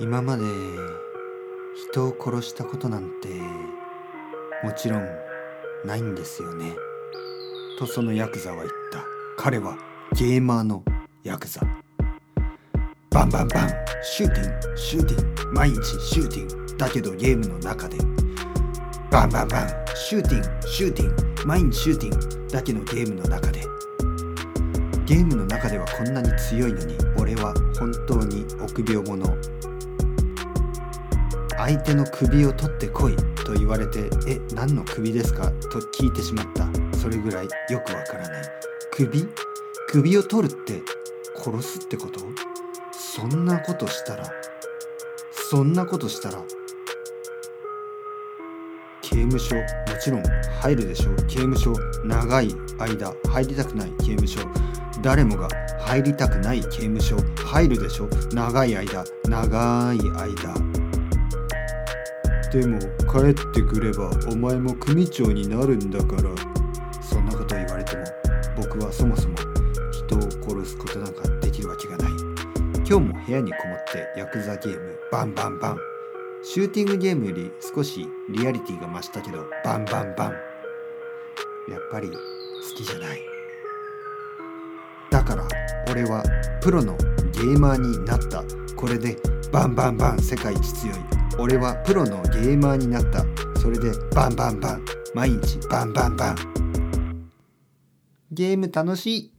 今まで人を殺したことなんてもちろんないんですよね。とそのヤクザは言った。彼はゲーマーのヤクザ。バンバンバン。シューティングシューティング。毎日シューティング。だけどゲームの中で。バンバンバン。シューティングシューティング。毎日シューティング。だけのゲームの中で。ゲームの中ではこんなに強いのに俺は本当に臆病者。相手の首を取ってこいと言われて「え何の首ですか?」と聞いてしまった。それぐらいよくわからない。首？首を取るって殺すってこと？そんなことしたらそんなことしたら刑務所もちろん入るでしょう。刑務所長い間入りたくない。刑務所。誰もが入りたくない刑務所。入るでしょ長い間。長い間。でも帰ってくればお前も組長になるんだから。そんなこと言われても僕はそもそも人を殺すことなんかできるわけがない。今日も部屋にこもってヤクザゲームバンバンバン。シューティングゲームより少しリアリティが増したけどバンバンバン。やっぱり好きじゃない。だから俺はプロのゲーマーになった。これでバンバンバン世界一強い。俺はプロのゲーマーになった。それでバンバンバン。毎日バンバンバン。ゲーム楽しい。